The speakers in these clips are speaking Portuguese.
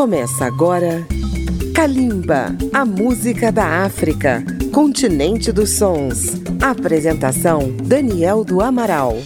Começa agora Kalimba, a música da África, continente dos sons. Apresentação Daniel do Amaral.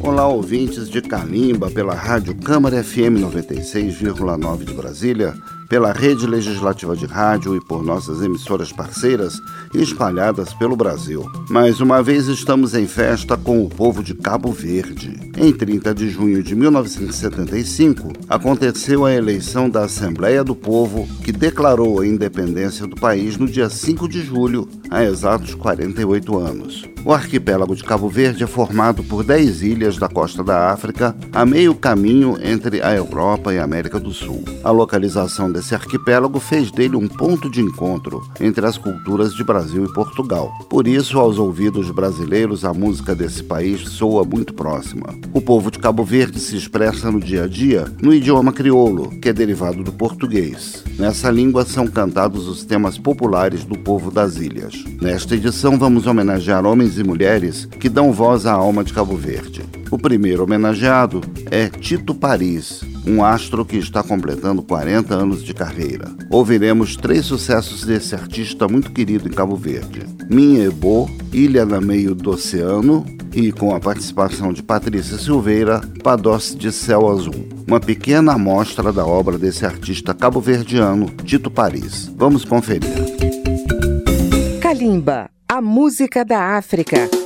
Olá, ouvintes de Kalimba pela Rádio Câmara FM 96,9 de Brasília pela rede legislativa de rádio e por nossas emissoras parceiras espalhadas pelo Brasil. Mais uma vez estamos em festa com o povo de Cabo Verde. Em 30 de junho de 1975, aconteceu a eleição da Assembleia do Povo, que declarou a independência do país no dia 5 de julho, há exatos 48 anos. O arquipélago de Cabo Verde é formado por 10 ilhas da costa da África, a meio caminho entre a Europa e a América do Sul. A localização desse arquipélago fez dele um ponto de encontro entre as culturas de Brasil e Portugal. Por isso, aos ouvidos brasileiros, a música desse país soa muito próxima. O povo de Cabo Verde se expressa no dia a dia no idioma crioulo, que é derivado do português. Nessa língua são cantados os temas populares do povo das ilhas. Nesta edição, vamos homenagear homens e mulheres que dão voz à alma de Cabo Verde. O primeiro homenageado é Tito Paris, um astro que está completando 40 anos de carreira. Ouviremos três sucessos desse artista muito querido em Cabo Verde: Minha Ebo, Ilha na Meio do Oceano e, com a participação de Patrícia Silveira, Padoce de Céu Azul. Uma pequena amostra da obra desse artista cabo-verdiano, Tito Paris. Vamos conferir. Kalimba, a música da África.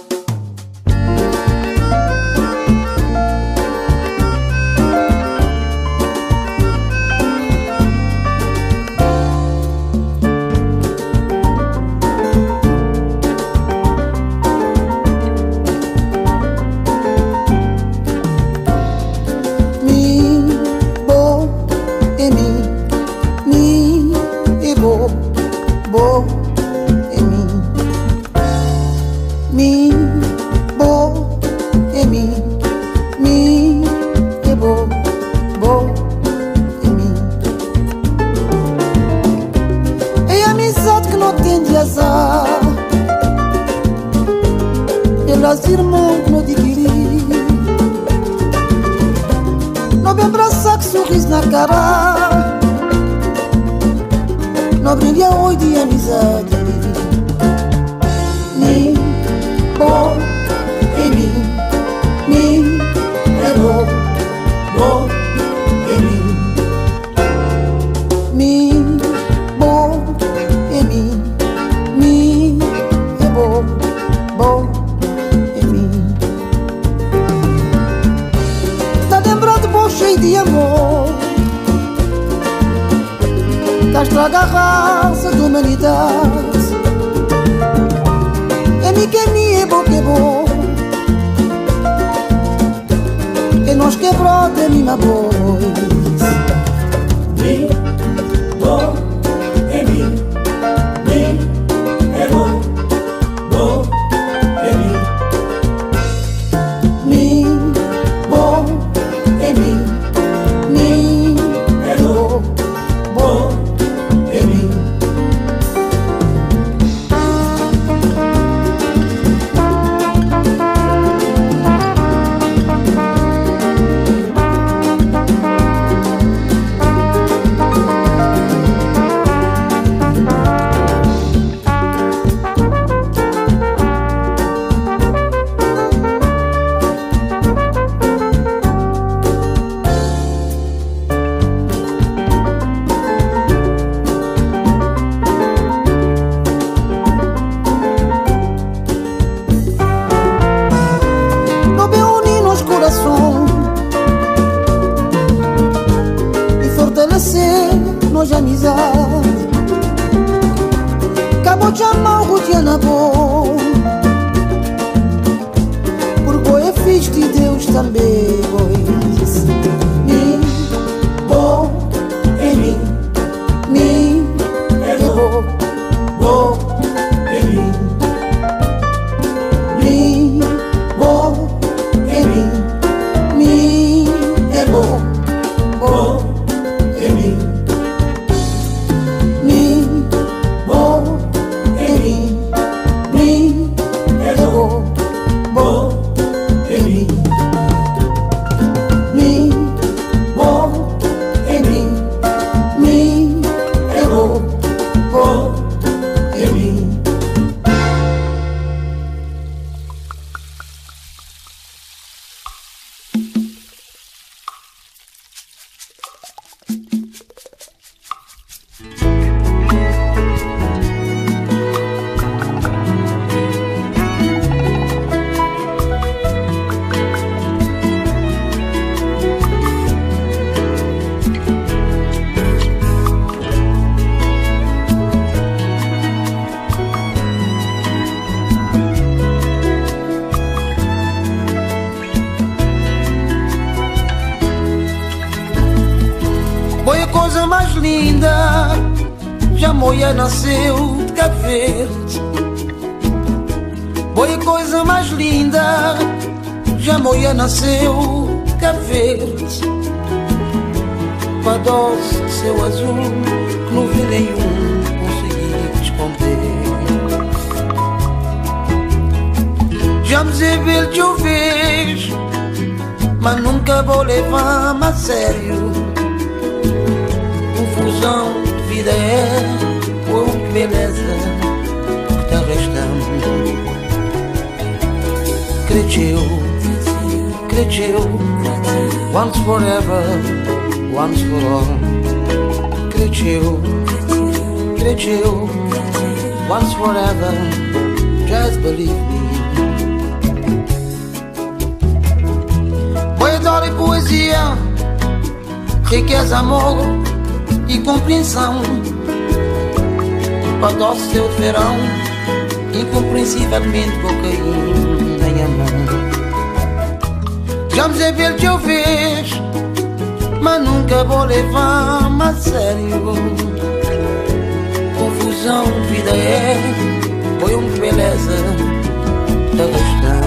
Já moia nasceu de Cabo Verde. Com a dose de seu azul, que não vi nenhum conseguir esconder. Já me zebel de vejo, mas nunca vou levar-me a sério. Confusão de vida é, oh que beleza que está restando. Cresceu, cresceu, once forever, once for all. Cresceu, cresceu, once forever, just believe me. Poesia e poesia, riqueza, amor e compreensão. Para doce seu verão, incompreensivelmente cocaína. Já sei ver que eu mas nunca vou levar-me a sério. Confusão, vida é, foi uma beleza da questão.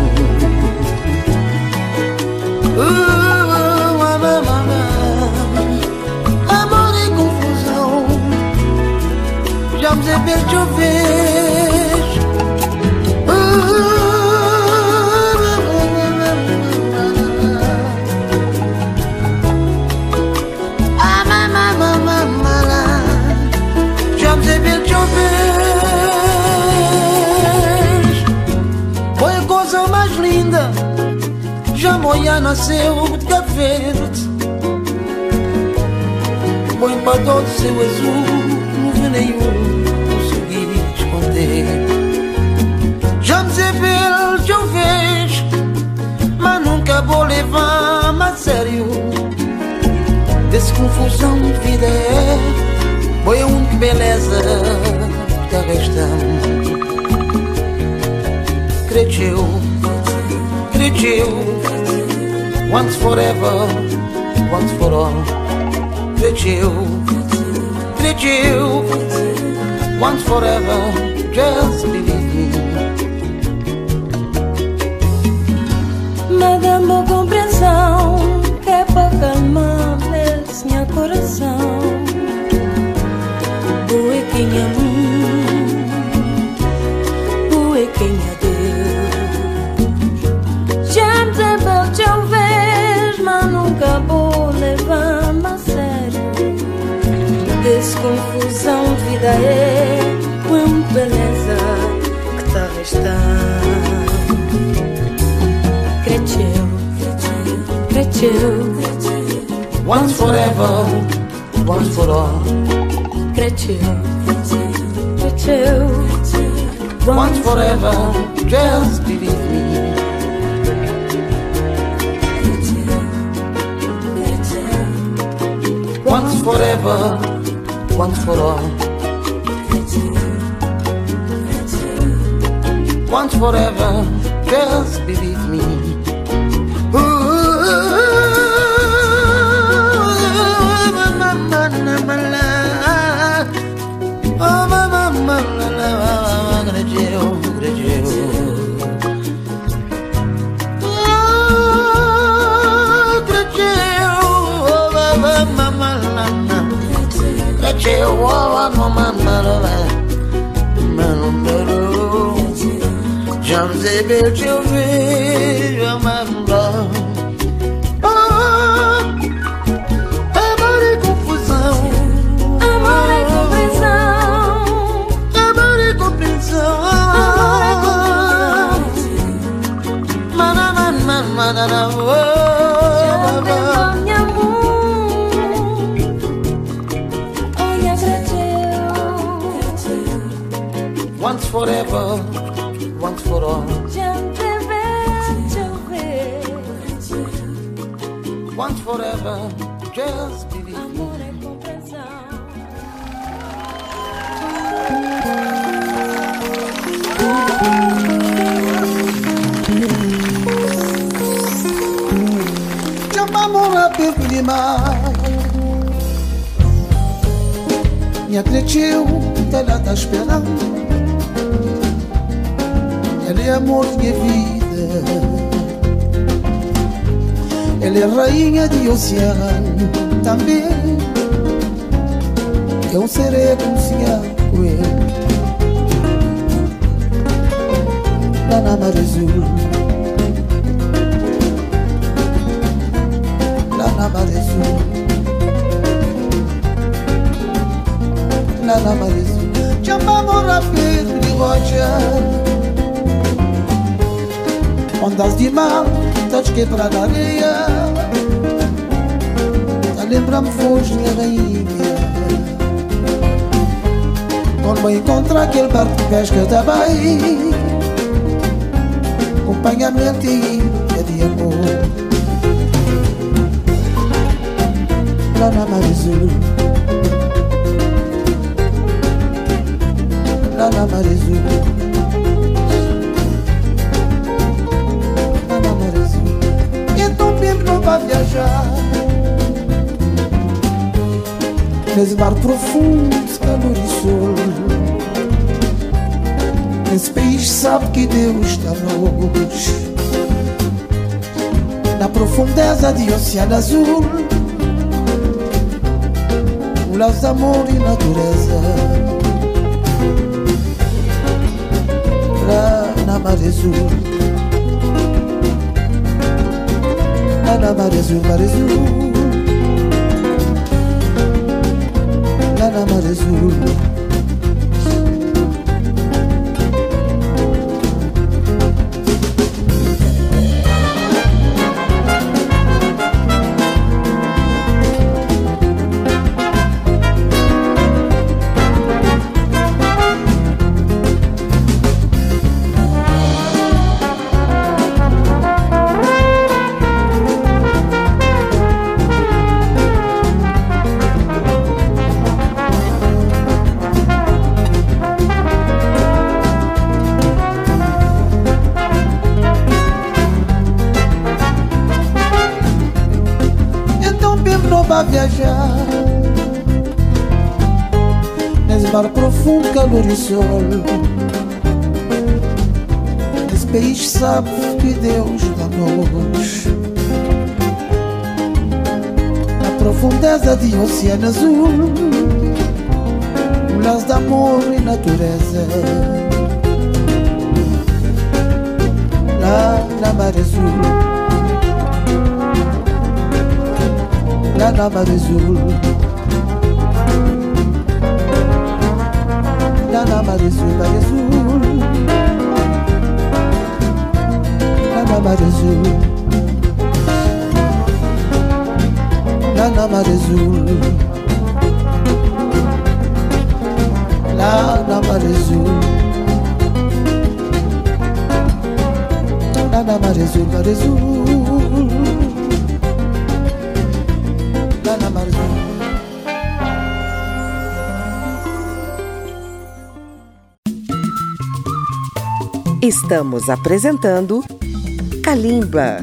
Amor e confusão Já me perde o vez já Moia nasceu de Cabo Verde. Põe para todo seu azul Não vi nenhum consegui esconder. Já me zebel de eu vejo Mas nunca vou levar-me a sério. Desse confusão de vida é Foi a única beleza que está restando Cresceu, cresceu once forever, once for all. Did you, did you, once forever, just believe me. Madame, compreensão, é para calmar meu coração. Boa quem amou, boa quem a confusão de vida é uma beleza que está restando. Cresceu, cresceu, Once forever, once for all. cresceu, cresceu. Once forever, just believe me. Once forever, once for all. Once forever, just believe me. Já me sei ver Me acreditou, ela tá esperando. Ela é amor minha vida. Ela é rainha de oceano também. Eu serei com com ele. Lá na mar azul. Lá na mar azul. Lá na mar azul. Chamamos rápido de rocha. Ondas de mar, estás quebrada areia Tá lembra-me foge minha rainha Quando me encontrar aquele barco de pesca também Acompanhamento e Lá na mar azul Lá na mar azul para viajar. Nesse mar profundo, calor e sol Nesse país sabe que Deus está longe. Na profundeza de oceano azul O laço amor e natureza Lá na mar azul Nana Marezu Marezu E sol. Esse país sabe que Deus dá-nos profundeza de oceano azul. Um laço de amor e natureza. Lá na mar azul. Lá na mar azul Nana Marizu Marizu Nana Marizu Nana Marizu Nana Marizu Nana Marizu Marizu Nana Estamos apresentando Kalimba.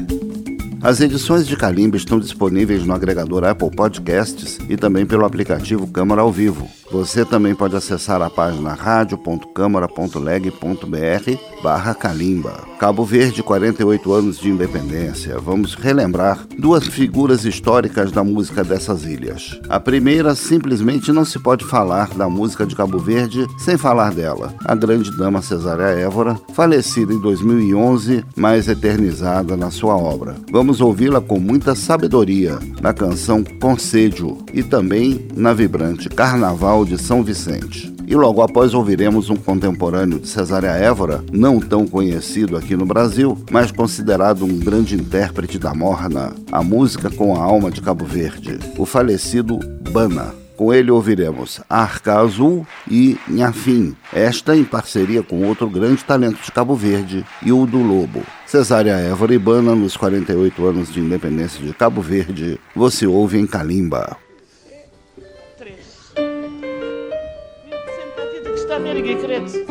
As edições de Kalimba estão disponíveis no agregador Apple Podcasts e também pelo aplicativo Câmara ao Vivo. Você também pode acessar a página radio.câmara.leg.br barra Calimba. Cabo Verde, 48 anos de independência. Vamos relembrar duas figuras históricas da música dessas ilhas. A primeira, simplesmente não se pode falar da música de Cabo Verde sem falar dela. A grande dama Cesária Évora, falecida em 2011, mas eternizada na sua obra. Vamos ouvi-la com muita sabedoria na canção Concedio e também na vibrante Carnaval de São Vicente. E logo após ouviremos um contemporâneo de Cesária Évora, não tão conhecido aqui no Brasil, mas considerado um grande intérprete da morna, a música com a alma de Cabo Verde, o falecido Bana. Com ele ouviremos Arca Azul e Nhafim, esta em parceria com outro grande talento de Cabo Verde, Hildo Lobo. Cesária Évora e Bana, nos 48 anos de independência de Cabo Verde, você ouve em Calimba. Adamları getir et.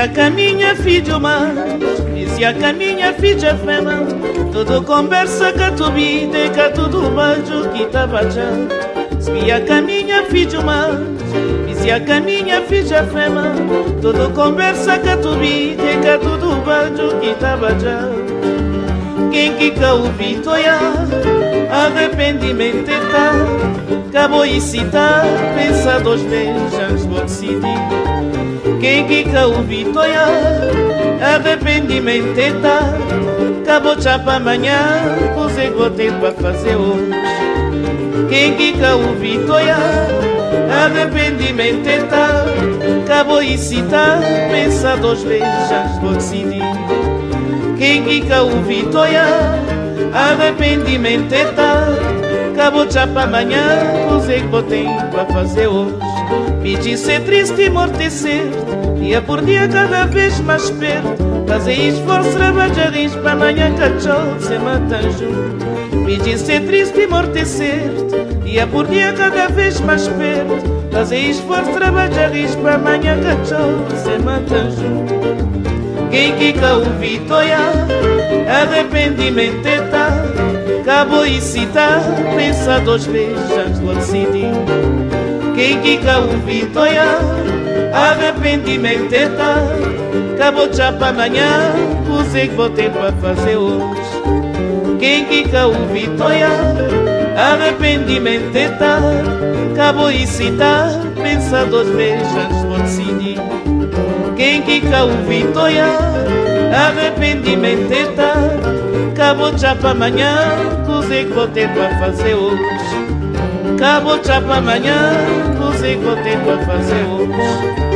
A caminha filho mais se a caminha filha fema Tudo conversa que tu vide Que tudo beijo que tá bajando. Se a caminha filho mais se a caminha filha fema Tudo conversa que tu vide Que tudo beijo que tá bajando. Quem que cá ouvi toiar Arrependimento tá Acabou e citar Pensa duas vezes antes de decidir. Quem que ouvi toia Arrependimento é Acabou já para amanhã Puse gotei para fazer hoje. Quem que ouvi toia Arrependimento é tá Acabou e citar Pensa duas vezes antes de decidir. Quem que ouvi toia Arrependimento é tá Acabou já para amanhã Puse gotei para fazer hoje. Me disse é triste amortecer Dia por dia cada vez mais perto. Fazer esforço, trabalhar para amanhã cachorro se mata junto Me disse é triste amortecer Dia por dia cada vez mais perto. Fazer esforço, trabalhar para amanhã cachorro se mata junto Quem que cá ouvi toia Arrependimento é tal Cabo citar Pensa duas vezes antes de decidir. Quem quica o vitoia Arrependimento é tá Acabou já para amanhã Usei que vou ter para fazer hoje. Quem quica o vitoia Arrependimento é e citar Pensa duas vezes antes de decidir. Quem quica o vitoia Arrependimento é Acabou já para amanhã Usei que vou para fazer hoje Acabou já para amanhã, você tempo a fazer hoje.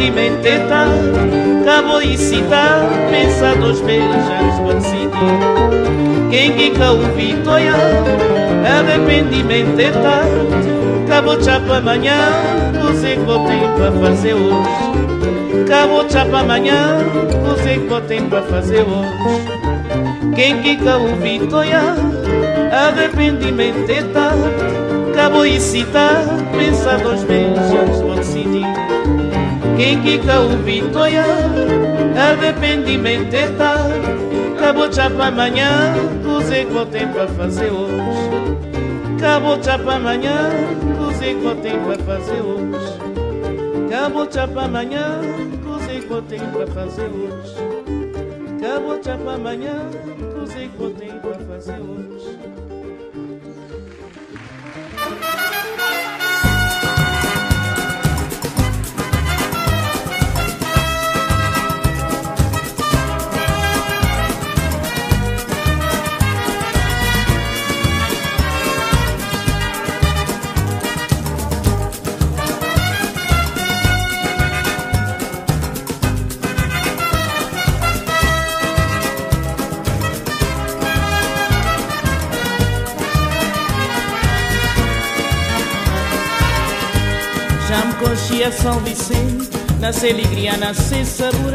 Arrependimento tal Cabo e citar, pensa dos beijos decidir Quem que cá ouvi toia Arrependimento é Cabo chapa amanhã Você que ter para fazer hoje. Cabo chapa amanhã Você que ter para fazer hoje. Quem que cá ouvi toia Arrependimento é Cabo e citar Pensa dos beijos para quem quica o vitoia Arrependimento é tal Acabou já para amanhã Cusei que ter para fazer hoje. Acabou já para amanhã Cusei que ter para fazer hoje. Acabou já para amanhã Cusei que ter para fazer hoje. Acabou já para amanhã Cusei que ter para fazer hoje São Vicente, nasce alegria, nasce sabor,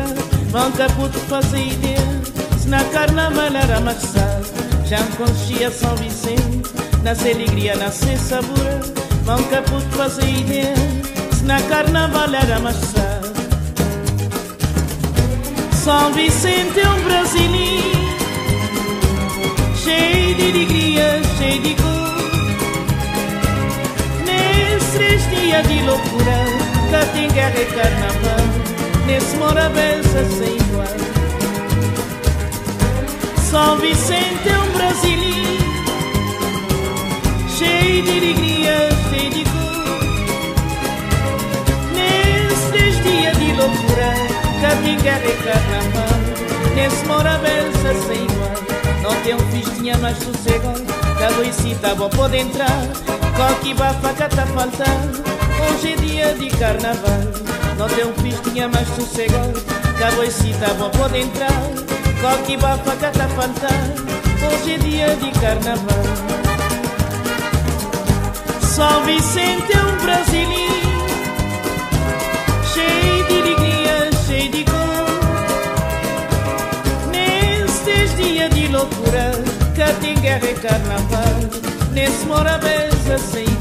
vão caputo fazer ideia, se na carnaval era marçal. Já me conhecia São Vicente, nasce alegria, nasce sabor, vão caputo fazer ideia, se na carnaval era marçal. São Vicente é um brasileiro, cheio de alegria, cheio de cor. Nesses dias de loucura nunca tem guerra e carnaval Nesse Moravença sem igual São Vicente é um brasileiro Cheio de alegria, cheio de cor. Nesses dias de loucura Nunca tem guerra e carnaval Nesse Moravença sem igual Não tem um festinha mais sossegado Da Luicita vou poder entrar. Qualquer bafaca tá faltando Hoje é dia de carnaval. Não teu filho tinha mais sossegado. Boicita bom pode entrar. Coque bafa cata fantar Hoje é dia de carnaval. São Vicente é um brasileiro. Cheio de alegria, cheio de cor. Nestes dias de loucura Que tem guerra e carnaval. Nesse mora sem igual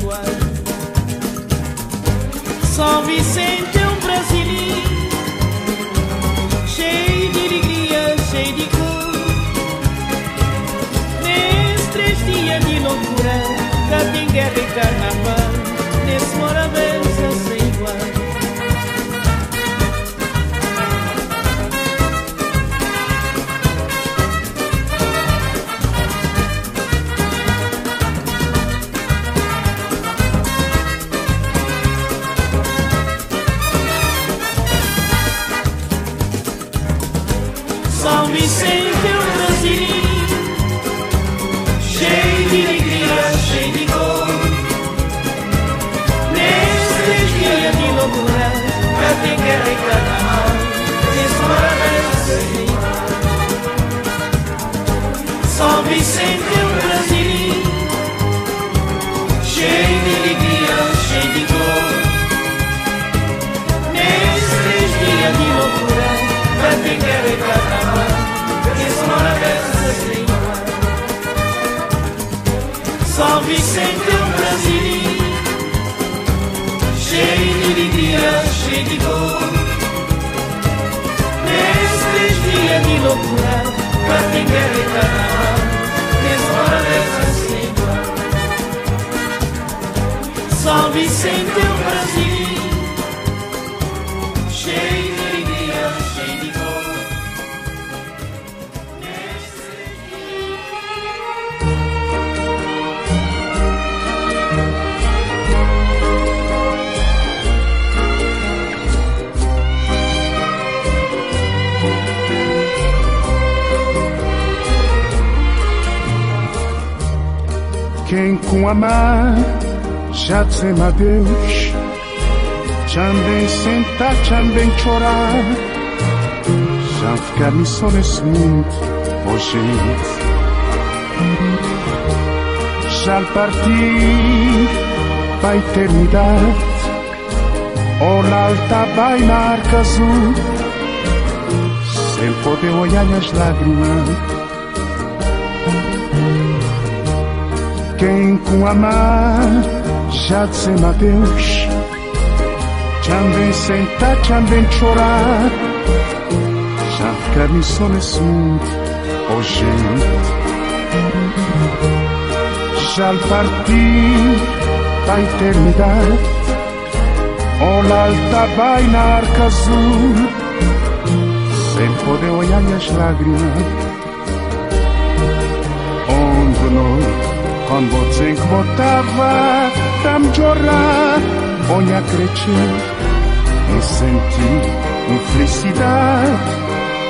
São Vicente é um brasileiro Cheio de alegria, cheio de cor. Nesses três dias de loucura Cá tem guerra e carnaval Nesse mora Vicente é um brasileiro Cheio de alegria, cheio de cor Nesses dias de loucura Já tem guerra e carnaval Nesse maravilha sem igual São Vicente é um brasileiro Cheio de alegria, cheio de dor. Nesses dias de loucura Pra quem quer e maravilha sem igual São Quem com amar já dizem adeus, também sentar, também chorar, já ficar me só nesse mundo, oh. Já partir para a eternidade, olhar alta vai na arca azul, sem poder olhar as lágrimas. Quem com amar já dizem adeus, também sentar, também chorar, já ficar me só mundo, oh gente. Já partir para a eternidade, olhar alta vai na arca azul, sem poder olhar as lágrimas. Onde não quando você que botava tam chorar, olha crescer e sentir uma felicidade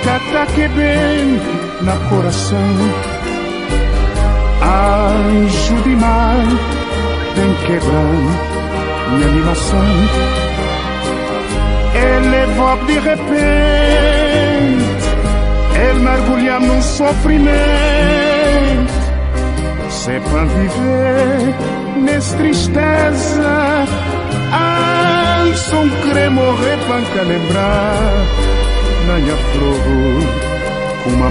que ataque bem na coração. Anjo de mar, vem quebrando minha animação. Ele volta de repente, ele mergulha num sofrimento se para viver nessa tristeza. Ai, só querer morrer para lembrar. Minha flor, uma.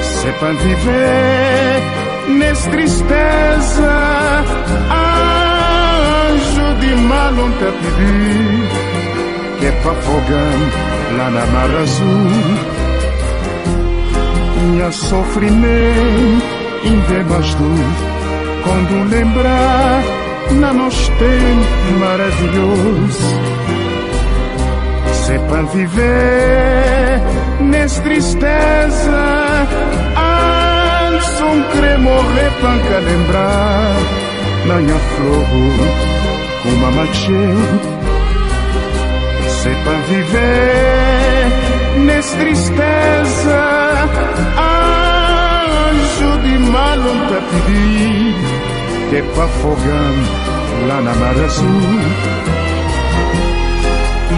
Se para viver nessa tristeza. Anjo de mal não te pedir. Que é afogar lá na mar azul minha sofrimento em dor. Quando lembrar na nosso tempo maravilhoso para viver nessa tristeza só querer morrer para lembrar. Na minha flor uma macheu se para viver nessa tristeza Anjo de mal não te pedi Que para afogar lá na mar azul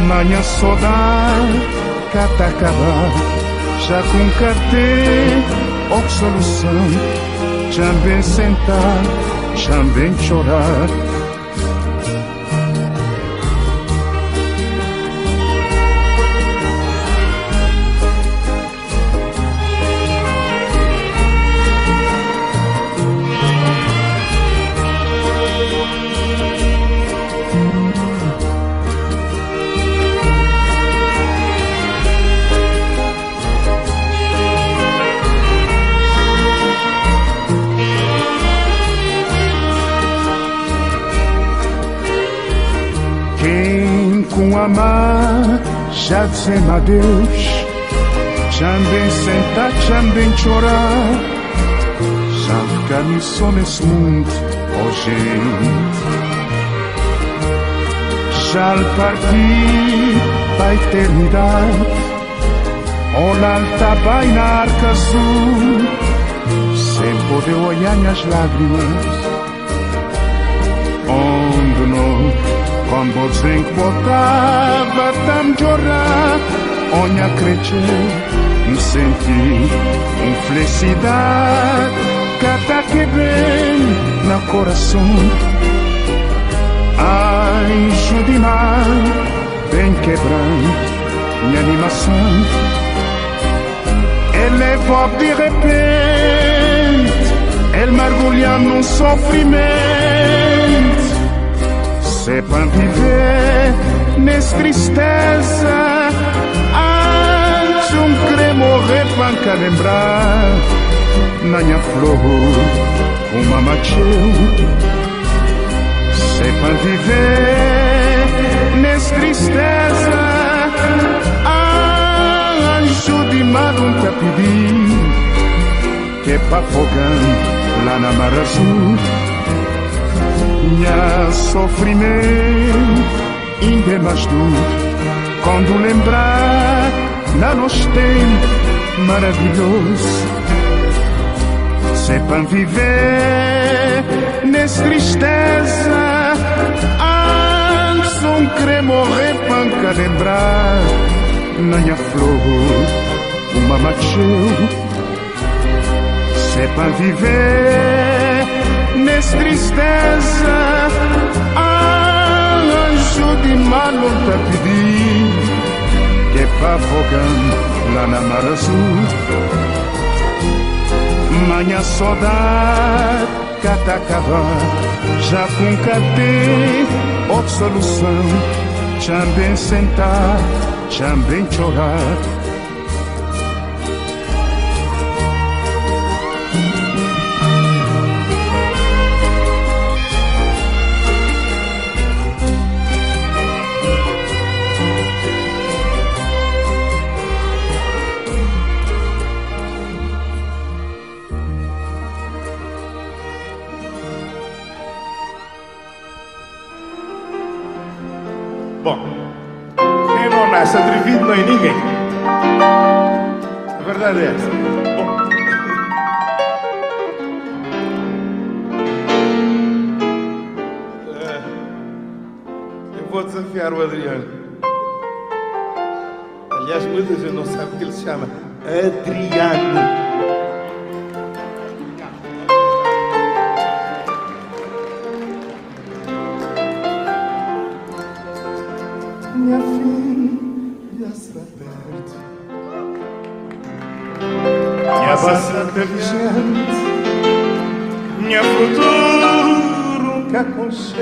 Manhã saudade, catacaba, já com cartê, ou solução, também sentar, também chorar. Já dizem adeus. Também sentar, também chorar. Já ficar só nesse mundo, oh gente. Já partir para a eternidade. Olhar vai na arca azul, sem poder olhar minhas lágrimas. Quando dzen botava tam chorar, onha cresceu, me senti um felicidade, cata que vem no coração. Anjo de mar, vem minha animação. Ele é de repente, ele mergulha num sofrimento se pan viver nes tristeza antes um cremo repanca lembrar. Na minha flor uma machê se pan viver nes tristeza anjo de mar um te pedir que pa fogão lá na mar azul minha sofrimento ainda é mais duro quando lembrar na nosso tempo maravilhoso. Se é para viver nessa tristeza antes um querer morrer para lembrar na minha flor uma macheu se é para viver tristeza. Anjo de malo te pedi que para fogando lá na mar azul. Manhã saudade catacava, já com cadê outra solução. Também sentar, também chorar chama Adriano. Minha filha está perto. Minha santa vigente Minha futuro que aconchega.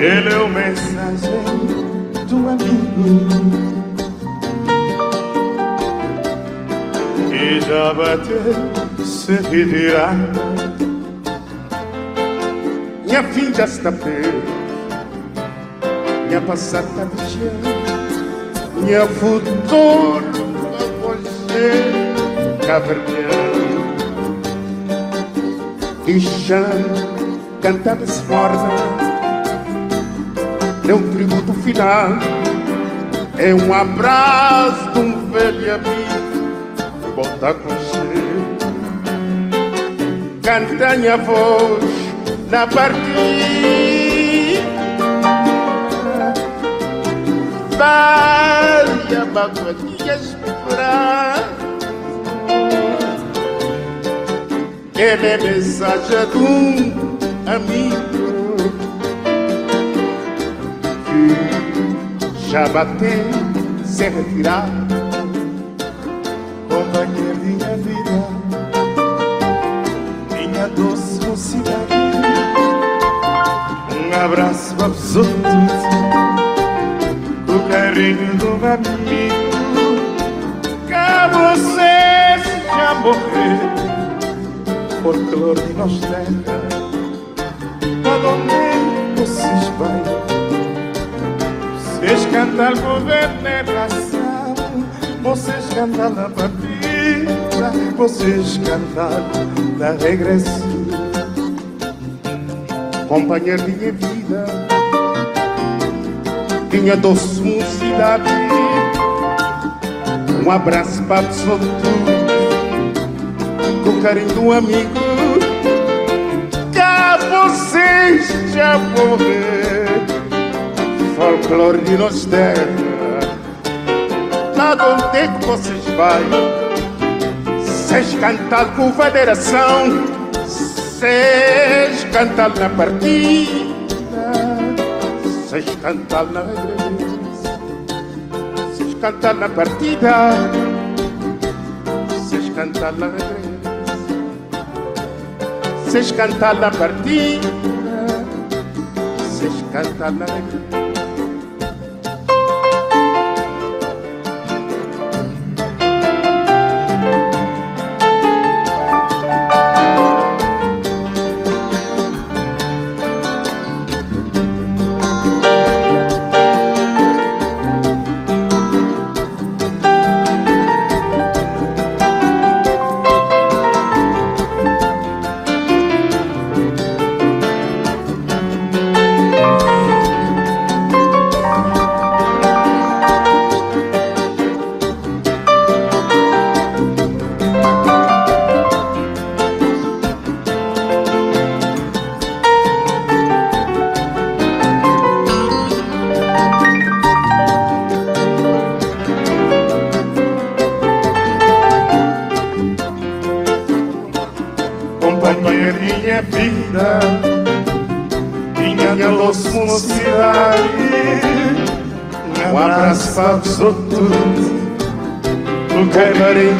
Ele é o mensageiro do amigo. e já bateu se retirar. Minha já está perto, minha passada chão, minha futuro a você caverneando. E já cantada se morna, é um tributo final, é um abraço de um velho amigo, volta com você. Canta minha voz na partida, vai a esperar. É a mensagem de um amigo já bateu sem retirar. Companhia minha vida, minha doce mocidade. Um abraço absoluto, o carinho do amigo. Que você já morreu folclore de nós terra Cantam por veneração Vocês cantam na partida Vocês cantam na regresso Companheiro minha vida Minha doce mocidade Um abraço para todos com carinho do amigo. Cá vocês já morrer Folclore de nós terra Lá onde é que vocês vão Vocês cantar com federação Vocês cantar na partida Vocês cantar na regressa Vocês cantar na partida Vocês cantar na regressa vocês cantam na partida, vocês cantam na alegria.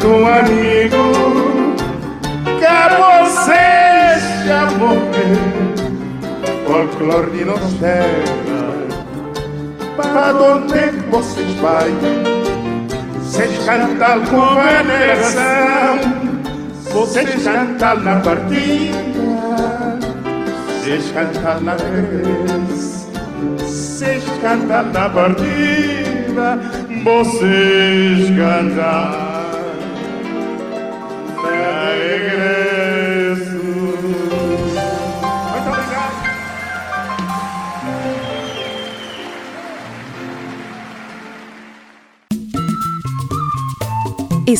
Um amigo, que você já morreu, folclore de nossa terra, para onde vocês vão? Vocês cantam com veneração vocês cantam na partida, vocês cantam na regressa, vocês cantam na partida, vocês cantam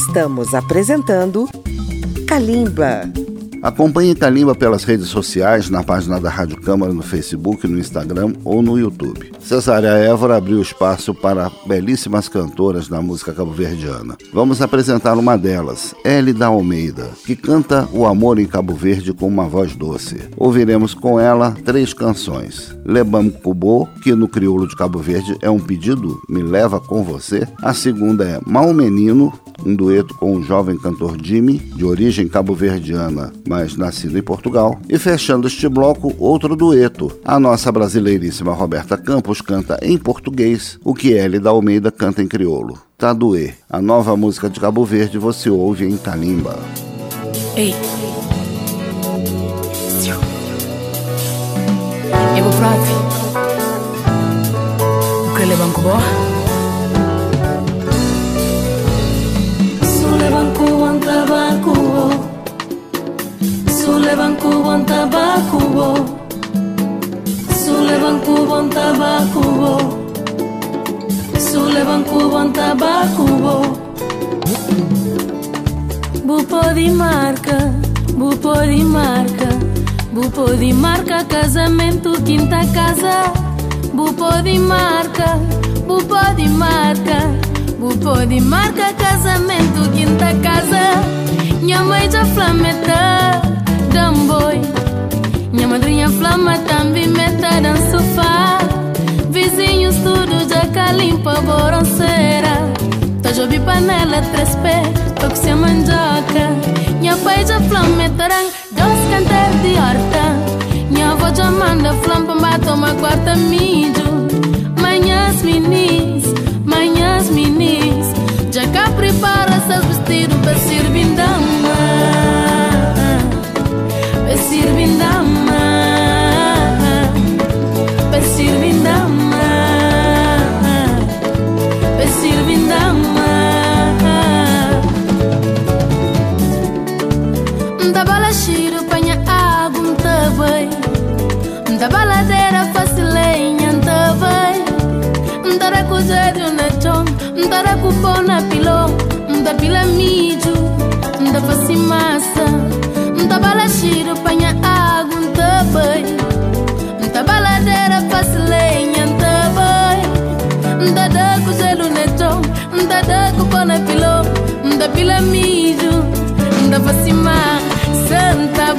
Estamos apresentando Kalimba. Acompanhe Kalimba pelas redes sociais, na página da Rádio Câmara no Facebook, no Instagram ou no YouTube. Cesária Évora abriu espaço para belíssimas cantoras da música cabo-verdiana. Vamos apresentar uma delas, Elida Almeida, que canta o amor em Cabo Verde com uma voz doce. Ouviremos com ela três canções. Lebam Cubô, que no crioulo de Cabo Verde é um pedido, me leva com você. A segunda é Mal Menino, um dueto com o jovem cantor Jimmy, de origem cabo-verdiana, mas nascido em Portugal. E fechando este bloco, outro dueto. A nossa brasileiríssima Roberta Campos canta em português, o que Hélida Almeida canta em crioulo. Taduê, a nova música de Cabo Verde, você ouve em Talimba. Ei. Eu vou. O que Sulevan kuban tabakubo Sulevan kuban tabakubo Sulevan kuban tabakubo Sulevan kuban tabakubo Bupo di marca, bupo di marca. Bupo di marca, casamento, quinta casa. Bupo di marca, bupo di marca. Bupo de marca, casamento, quinta casa. Minha mãe já flameta, gamboi Minha madrinha flama também meta no sofá Vizinhos tudo já calimpa, boronceira. Tá jobi panela, três pés, toco se mandioca. Minha pai já flameta, dois cantar de horta. Minha avó já manda flampa, toma quarta mídio Manhãs minis manhãs minis. Já cá prepara seus vestidos para servir dama. Para servir dama Da baladeira fácil lenha um tabei Ndara kuzedu na chom Ndara kupona pilo Nda pila miju Nda fasi masa Nda bala shiro panha água Nda bai Nda baladeira fasi lenha Nda bai Nda da kuzedu na chom Nda da kupona pilo Nda pila miju Nda fasi masa Nda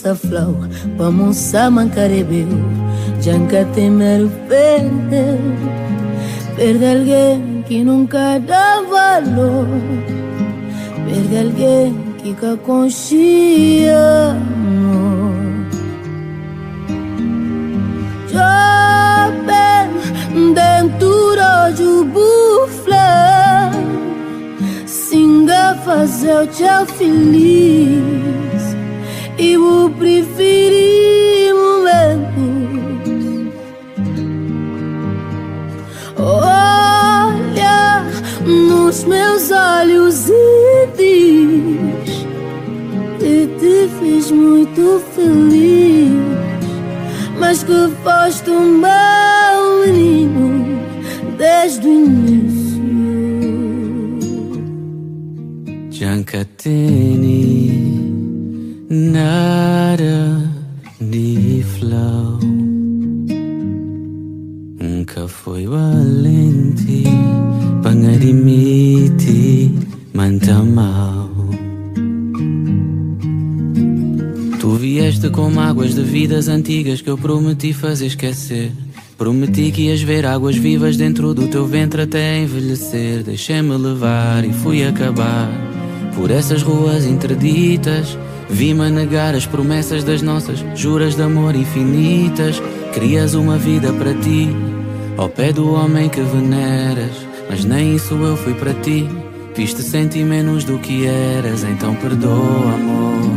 munti kusa flau, pamusa mancarebeu, janca temer perder, perder alguém que nunca dá valor. Perde alguém que cá conchia Jovem dentro de bufla Singa fazer o teu feliz eu preferi momentos. Olha nos meus olhos e diz que te fiz muito feliz, mas que foste um antigas Que eu prometi fazer esquecer Prometi que ias ver águas vivas dentro do teu ventre até envelhecer Deixei-me levar e fui acabar por essas ruas interditas, vi-me negar as promessas das nossas juras de amor infinitas. Crias uma vida para ti, ao pé do homem que veneras. Mas nem isso eu fui para ti. Fiz-te sentir menos do que eras, então perdoa, amor.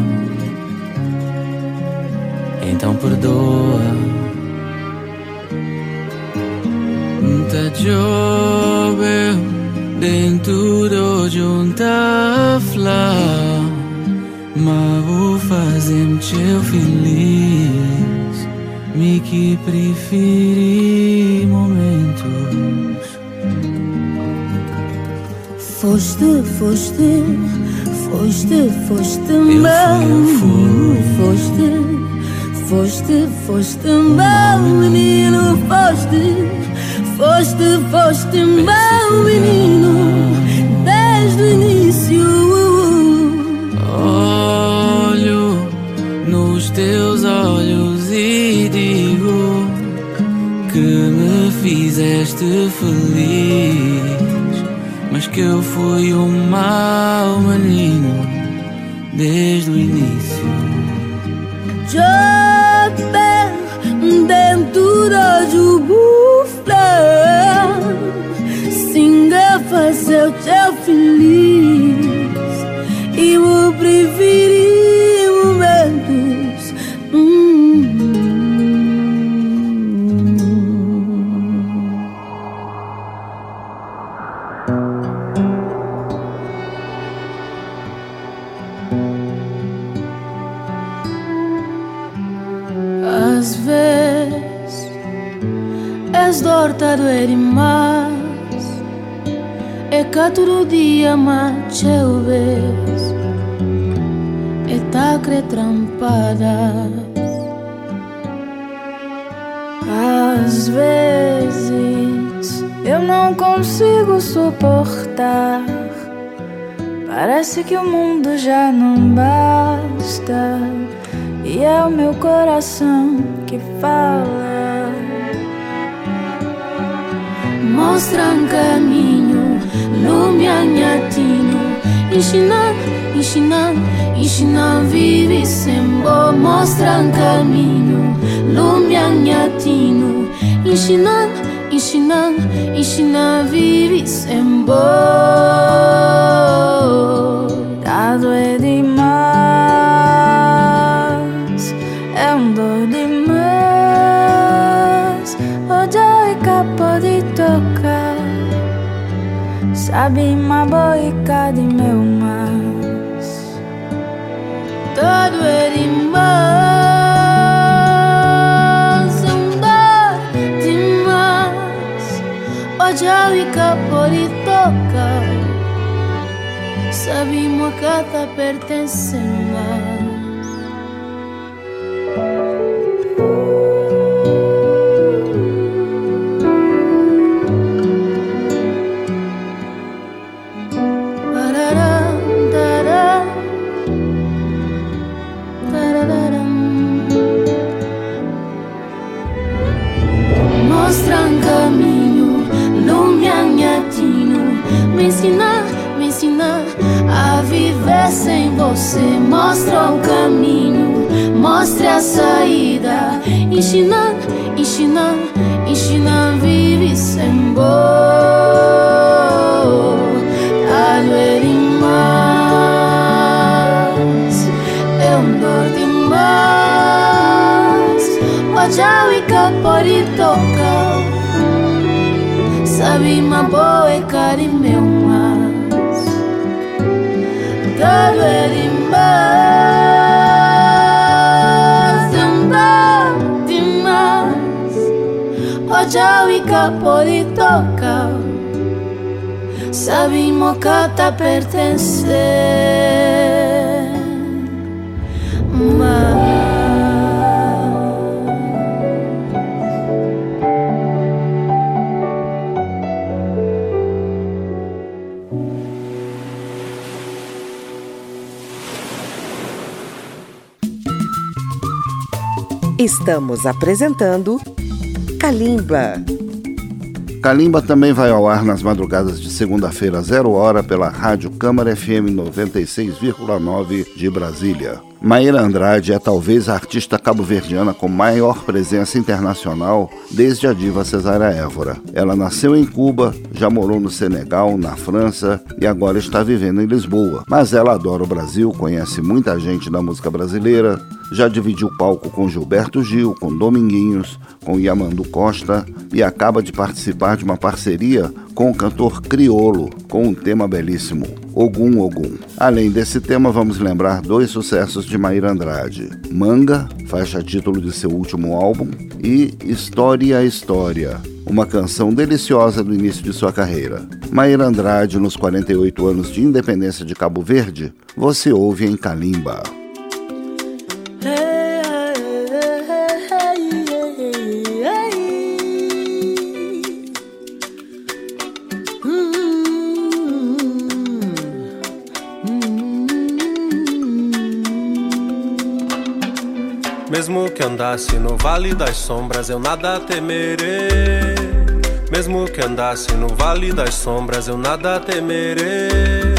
Então perdoa. Tá jovem dentro de um tafla Mas vou fazer-me feliz. Me que preferi momentos. Foste, foste, foste, foste mal Foste, foste, foste mal Menino, foste Foste, foste meu menino desde o início. Olho nos teus olhos e digo que me fizeste feliz, mas que eu fui um mau menino desde o início. Fazer o teu feliz. E eu preferi É que todo dia mais eu vejo É tacre trampada Às vezes eu não consigo suportar. Parece que o mundo já não basta. E é o meu coração que fala. Mostra um caminho minhatino Ensinar, ensinar, ensinar vive sem bo Mostra um caminho minhatino Ensinar, ensinar, ensinar vive sem bo Dado é demais Sabe uma boica de meu mais Todo demais É um dor demais. Hoje é capa de tocar Sabe uma cata pertencendo você Mostra um caminho, mostre a saída. Ensinar, ensinar, ensinar vive sem bo Algo é demais É um dor demais. Ojawika poritoka Sabi maboe kari meu mas. Dado Ojawika poritoka Sabi mokata pertencer Mas Estamos apresentando Kalimba. Kalimba também vai ao ar nas madrugadas de segunda-feira, zero hora, pela Rádio Câmara FM 96,9 de Brasília. Maíra Andrade é talvez a artista cabo-verdiana com maior presença internacional desde a diva Cesária Évora. Ela nasceu em Cuba, já morou no Senegal, na França e agora está vivendo em Lisboa. Mas ela adora o Brasil, conhece muita gente da música brasileira, já dividiu palco com Gilberto Gil, com Dominguinhos, com Yamandu Costa e acaba de participar de uma parceria com o cantor Criolo, com um tema belíssimo, Ogum Ogum. Além desse tema, vamos lembrar dois sucessos de Maíra Andrade: Manga, faixa título de seu último álbum, e História História, uma canção deliciosa do início de sua carreira. Maíra Andrade, nos 48 anos de independência de Cabo Verde, você ouve em Kalimba. Andasse no vale das sombras, eu nada temerei. Mesmo que andasse no vale das sombras, eu nada temerei.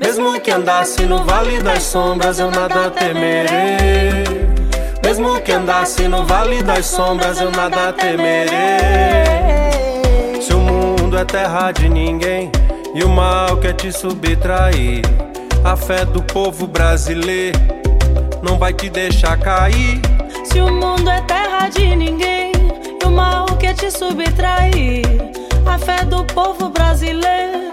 Mesmo que andasse no vale das sombras, eu nada temerei. Mesmo que andasse no vale das sombras, eu nada temerei. Se o mundo é terra de ninguém e o mal quer te subtrair, a fé do povo brasileiro não vai te deixar cair. Terra de ninguém e o mal quer te subtrair, a fé do povo brasileiro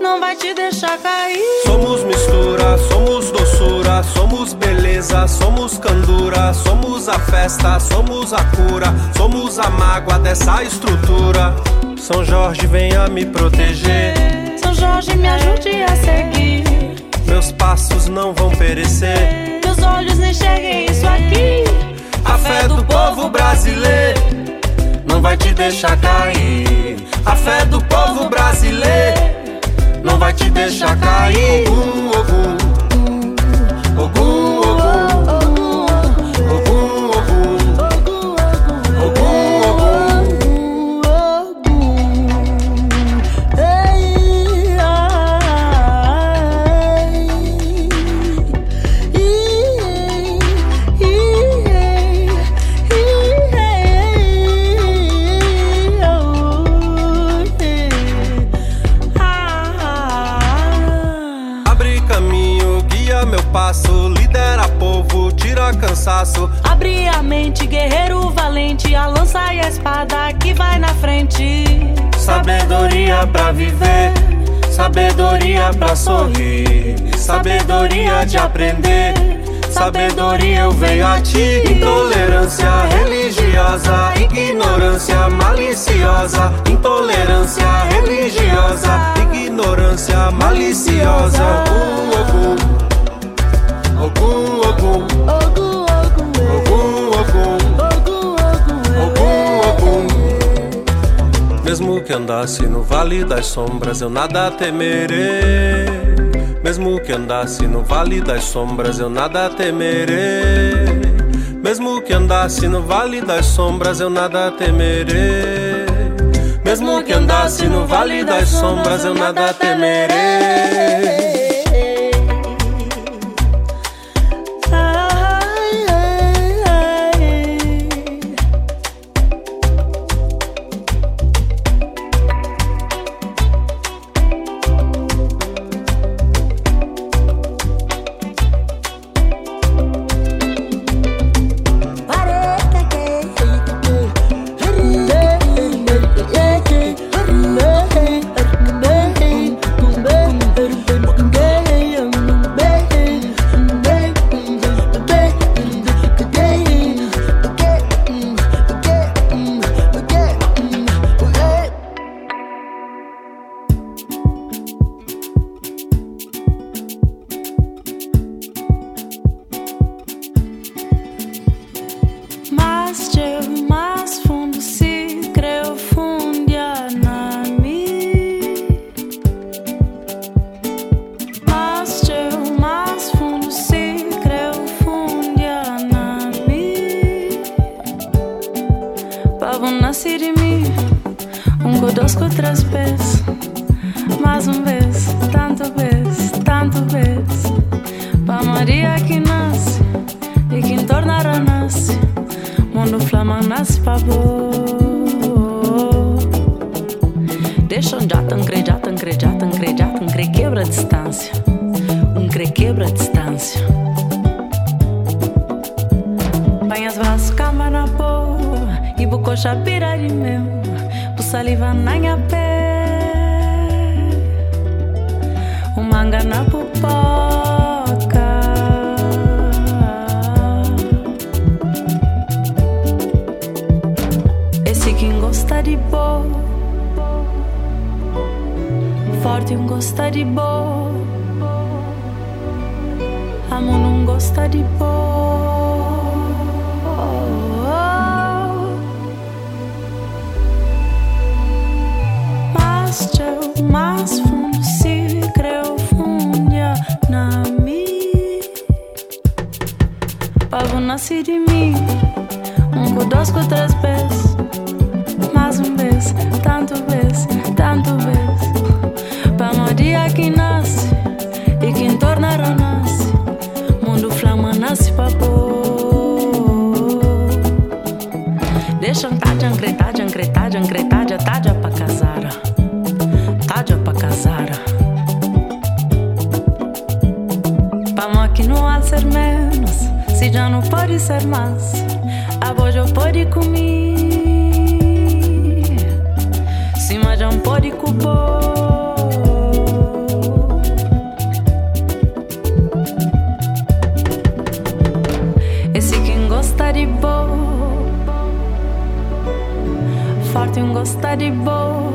não vai te deixar cair. Somos mistura, somos doçura, somos beleza, somos candura, somos a festa, somos a cura, somos a mágoa dessa estrutura. São Jorge, venha me proteger. São Jorge, me ajude a seguir. Meus passos não vão perecer olhos nem enxerguem isso aqui. A fé do povo brasileiro não vai te deixar cair. A fé do povo brasileiro não vai te deixar cair. Ogum, ogum, ogum. Cansaço. Abre a mente, guerreiro valente, a lança e a espada que vai na frente. Sabedoria pra viver, sabedoria pra sorrir, sabedoria de aprender. Sabedoria eu venho a ti. Intolerância religiosa, ignorância maliciosa. Intolerância religiosa, ignorância maliciosa. Ogum, ogum, ogum, ogum. Mesmo que andasse no vale das sombras, eu nada temerei. Mesmo que andasse no vale das sombras, eu nada temerei. Mesmo que andasse no vale das sombras, eu nada temerei. Mesmo que andasse no vale das sombras, eu nada temerei. Deixa um jatan, cre, jatan, cre, jatan, cre, jatan, cre, quebra a distância. Um cre, quebra a distância. Banhas vas, cama na boa, e bucocha pira de meu, bu saliva na minha pé. O manga na pupoca. Forte um gosta de boa, amo não gosta de boa. Mas eu mais fundo se creu fundia na mim. Pavo nasce de mim, um codosco três vezes. Ancretaja, ancretaja, ancretaja, taja pa casara. Taja pa casara. Pa mó que não há ser menos, se já não pode ser mais. A voz já pode comer. Se mas já não pode cupor. Forte um gosta de boa.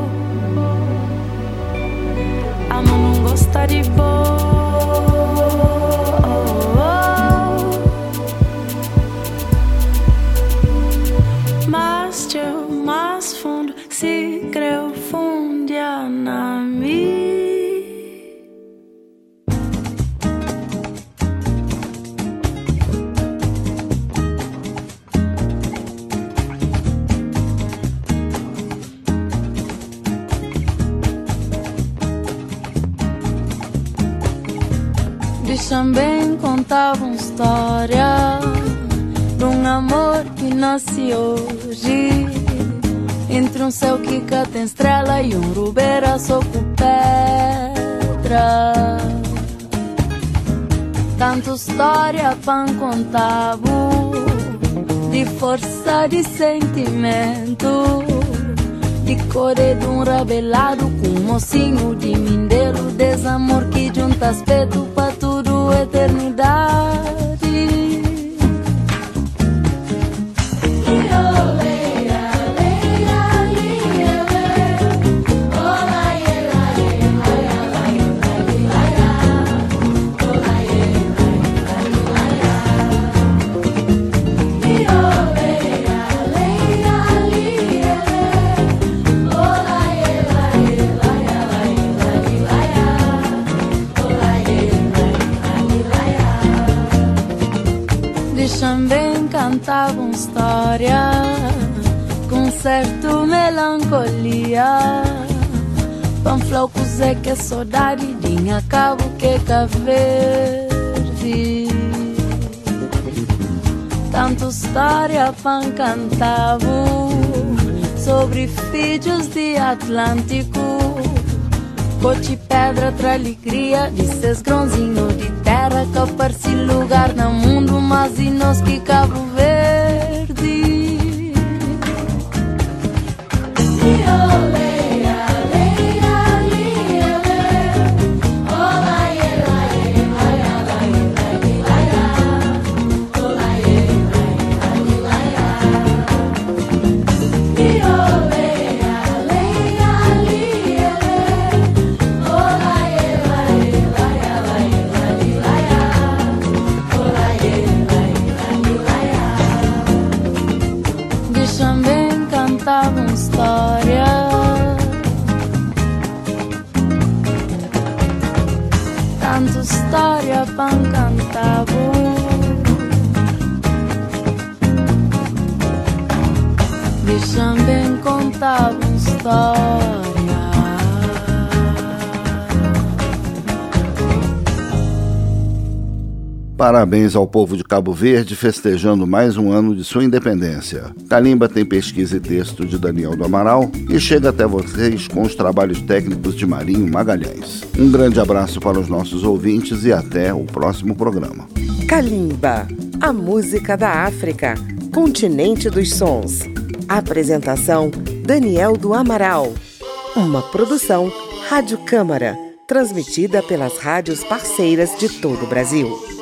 Amo não gosta de boa hoje. Entre um céu que tem estrela e um rubeira só com pedra. Tanto história para contar de força de sentimento. De core de um rabelado com um mocinho de mindeiro desamor que junta aspecto para tudo eternidade uma história com certo melancolia. Que é saudade, dinha cabo que é verde. Tanto história pan cantavo sobre filhos de Atlântico. Cote pedra tra alegria de seus grãozinhos de terra que aparece lugar no mundo, mas e nós que Cabo Verde. oh. História para cantar deixa-me contar uma Parabéns ao povo de Cabo Verde festejando mais um ano de sua independência. Calimba tem pesquisa e texto de Daniel do Amaral e chega até vocês com os trabalhos técnicos de Marinho Magalhães. Um grande abraço para os nossos ouvintes e até o próximo programa. Calimba, a música da África, continente dos sons. Apresentação Daniel do Amaral. Uma produção Rádio Câmara, transmitida pelas rádios parceiras de todo o Brasil.